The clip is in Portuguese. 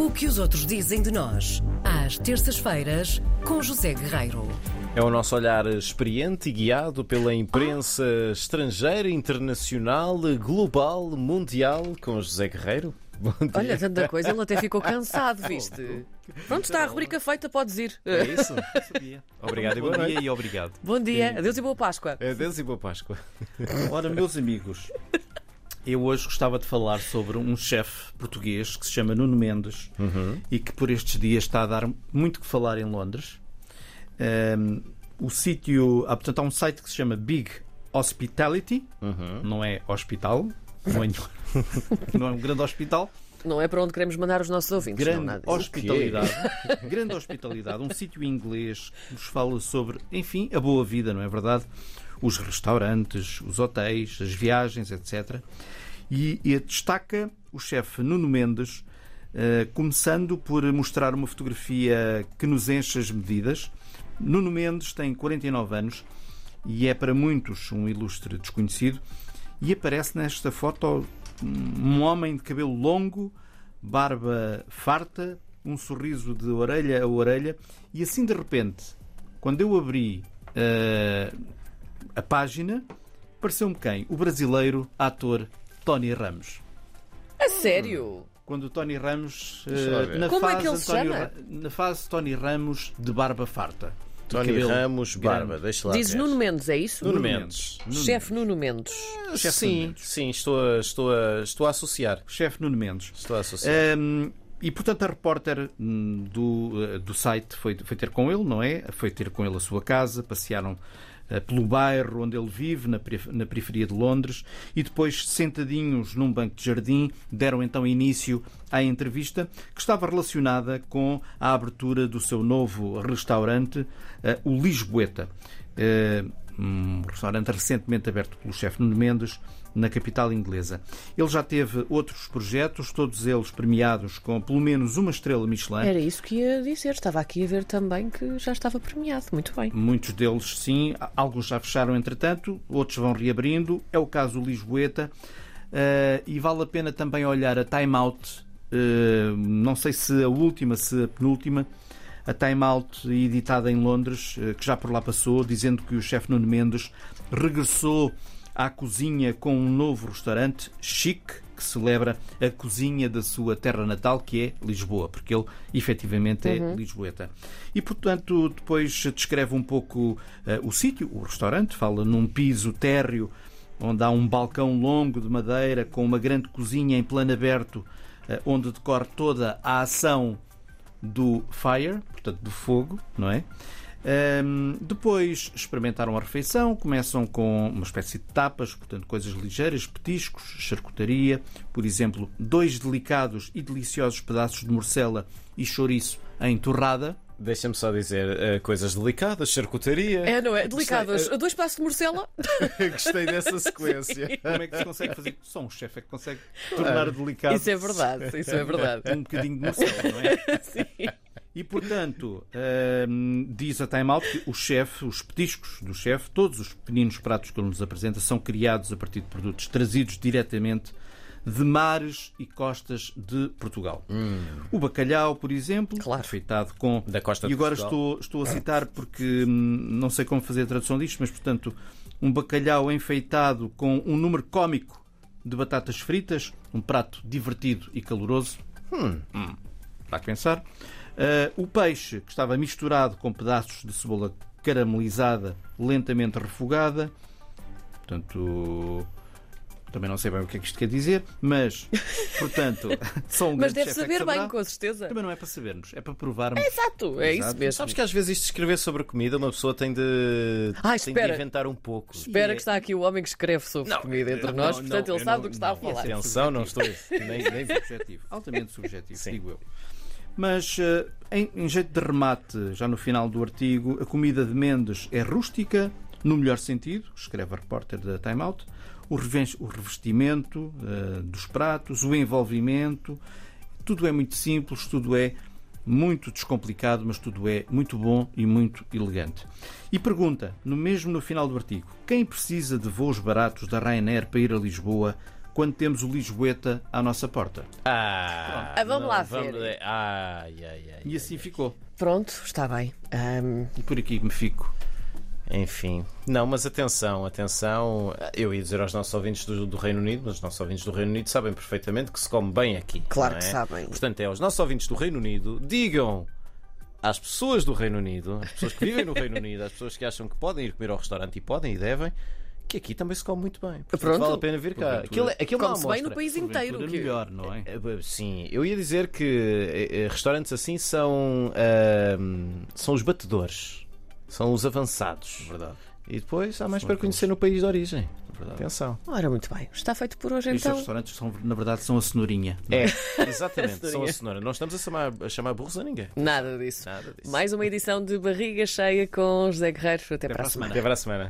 O que os outros dizem de nós, às terças-feiras, com José Guerreiro. É o nosso olhar experiente e guiado pela imprensa estrangeira, internacional, global, mundial, com José Guerreiro. Bom dia. Olha, tanta coisa, ele até ficou cansado, viste? Pronto, está a rubrica feita, podes ir. É isso? Sabia. Obrigado e Bom dia e obrigado. Bom dia, adeus e boa Páscoa. Adeus e boa Páscoa. Ora, meus amigos, eu hoje gostava de falar sobre um chefe português que se chama Nuno Mendes e que por estes dias está a dar muito que falar em Londres. Ahm, o sítio, ah, portanto, há um site que se chama Big Hospitality, não é hospital, não é, não é um grande hospital, Não é para onde queremos mandar os nossos ouvintes, não, grande nada disso. hospitalidade, grande hospitalidade, um sítio inglês que nos fala sobre, enfim, a boa vida, não é verdade? Os restaurantes, os hotéis, as viagens, etc. E, e destaca o chefe Nuno Mendes, eh, começando por mostrar uma fotografia que nos enche as medidas. Nuno Mendes tem 49 anos e é para muitos um ilustre desconhecido. E aparece nesta foto um homem de cabelo longo, barba farta, um sorriso de orelha a orelha, e assim de repente, quando eu abri eh, a página, pareceu-me quem? O brasileiro ator Tony Ramos. A sério? Quando o Tony Ramos, eh, na, Como é fase que ele se António chama? Ra- na fase Tony Ramos de barba farta. De Tony cabelo Ramos, grande. Barba, deixa lá Dizes ver. Nuno Mendes, é isso? Nuno Nuno Mendes. Chefe. Nuno Mendes. Chefe Nuno Sim, Mendes. sim, estou a, estou a, estou a associar. Chefe Nuno Mendes. Estou a associar. Hum, e portanto a repórter hum, do, eh, do site foi, foi ter com ele, não é? Foi ter com ele a sua casa, passearam eh, pelo bairro onde ele vive, na, perif- na periferia de Londres, e depois, sentadinhos num banco de jardim, deram então início à entrevista que estava relacionada com a abertura do seu novo restaurante, eh, o Lisboeta. Um restaurante recentemente aberto pelo chefe Nuno Mendes na capital inglesa. Ele já teve outros projetos, todos eles premiados com pelo menos uma estrela Michelin. Era isso que ia dizer. Estava aqui a ver também que já estava premiado. Muito bem. Muitos deles, sim, alguns já fecharam entretanto, outros vão reabrindo. É o caso do Lisboeta. Eh, e vale a pena também olhar a Time Out, eh, não sei se a última, se a penúltima, a Time Out editada em Londres, eh, que já por lá passou, dizendo que o chefe Nuno Mendes regressou à cozinha com um novo restaurante chique que celebra a cozinha da sua terra natal, que é Lisboa, porque ele efetivamente é lisboeta. E portanto, depois descreve um pouco eh, o sítio, o restaurante, fala num piso térreo onde há um balcão longo de madeira com uma grande cozinha em plano aberto, eh, onde decorre toda a ação do fire, portanto do fogo, não é? Ahm, depois experimentaram a refeição, começam com uma espécie de tapas, portanto coisas ligeiras, petiscos, charcutaria, por exemplo, dois delicados e deliciosos pedaços de morcela e chouriço em torrada. Deixa-me só dizer eh, coisas delicadas, charcutaria. É, não é? Delicados. Gostei, Dois pedaços de morcela. Gostei dessa sequência. Como é que se consegue fazer? Só um chefe é que consegue tornar delicado Isso é verdade. Isso é verdade. um bocadinho de morcela, não é? E portanto, hum, diz a Time Out que o chefe, os petiscos do chefe, todos os pequeninos pratos que ele nos apresenta são criados a partir de produtos trazidos diretamente de mares e costas de Portugal. O bacalhau, por exemplo, Claro. feitado com. Da costa e de agora estou, estou a citar porque hum, não sei como fazer a tradução disto, mas portanto, um bacalhau enfeitado com um número cómico de batatas fritas, um prato divertido e caloroso. Hum, Dá a pensar. Ah, o peixe, que estava misturado com pedaços de cebola caramelizada, lentamente refogada. Portanto, também não sei bem o que é que isto quer dizer, mas, portanto, só um Mas deve é saber bem, com certeza. Também não é para sabermos, é para provarmos. Exato, é isso Exato. mesmo. Sabes que às vezes isto de escrever sobre comida uma pessoa tem de, Ah, tem de espera. inventar um pouco. Espera que está aqui o homem que escreve sobre comida entre não, nós, não, portanto ele sabe não- do que está a não, falar. esse é Atenção, não estou. nem, nem subjetivo, altamente subjetivo, Sim. digo eu. Mas, eh, em, em jeito de remate, já no final do artigo, a comida de Mendes é rústica, no melhor sentido, escreve a repórter da Time Out, o revestimento eh, dos pratos, o envolvimento, tudo é muito simples, tudo é muito descomplicado, mas tudo é muito bom e muito elegante. E pergunta, no mesmo no final do artigo, quem precisa de voos baratos da Ryanair para ir a Lisboa quando temos o Lisboeta à nossa porta. Ah, Ah, vamos não, lá ver. ver. Ai, ai, ai. E assim ficou. Pronto, está bem. Ahm, E por aqui me fico. Enfim, não, mas atenção, atenção. Eu ia dizer aos nossos ouvintes do, do Reino Unido, mas os nossos ouvintes do Reino Unido sabem perfeitamente que se come bem aqui. Claro não que é? sabem. Portanto, é aos nossos ouvintes do Reino Unido, digam às pessoas do Reino Unido, às pessoas que vivem no Reino Unido, às pessoas que acham que podem ir comer ao restaurante e podem e devem, que aqui também se come muito bem. Portanto, Pronto. vale a pena vir cá. Aquilo, é- aquilo é Come-se bem no país inteiro. Porventura que- melhor, não é? Sim, eu ia dizer que eh, eh, restaurantes assim são, ahm, são os batedores, são os avançados. Verdade. E depois há mais São para aqueles. conhecer no país de origem. Verdade. Atenção. Ora, muito bem. Está feito por hoje Estes então. restaurantes são, na verdade, são a cenourinha. É, exatamente, são a Cenourinha. cenoura. Não estamos a chamar, a chamar burros a ninguém. Nada disso. Nada disso. Mais uma edição de Barriga Cheia com José Guerreiro. Até, para a semana. Até para a semana.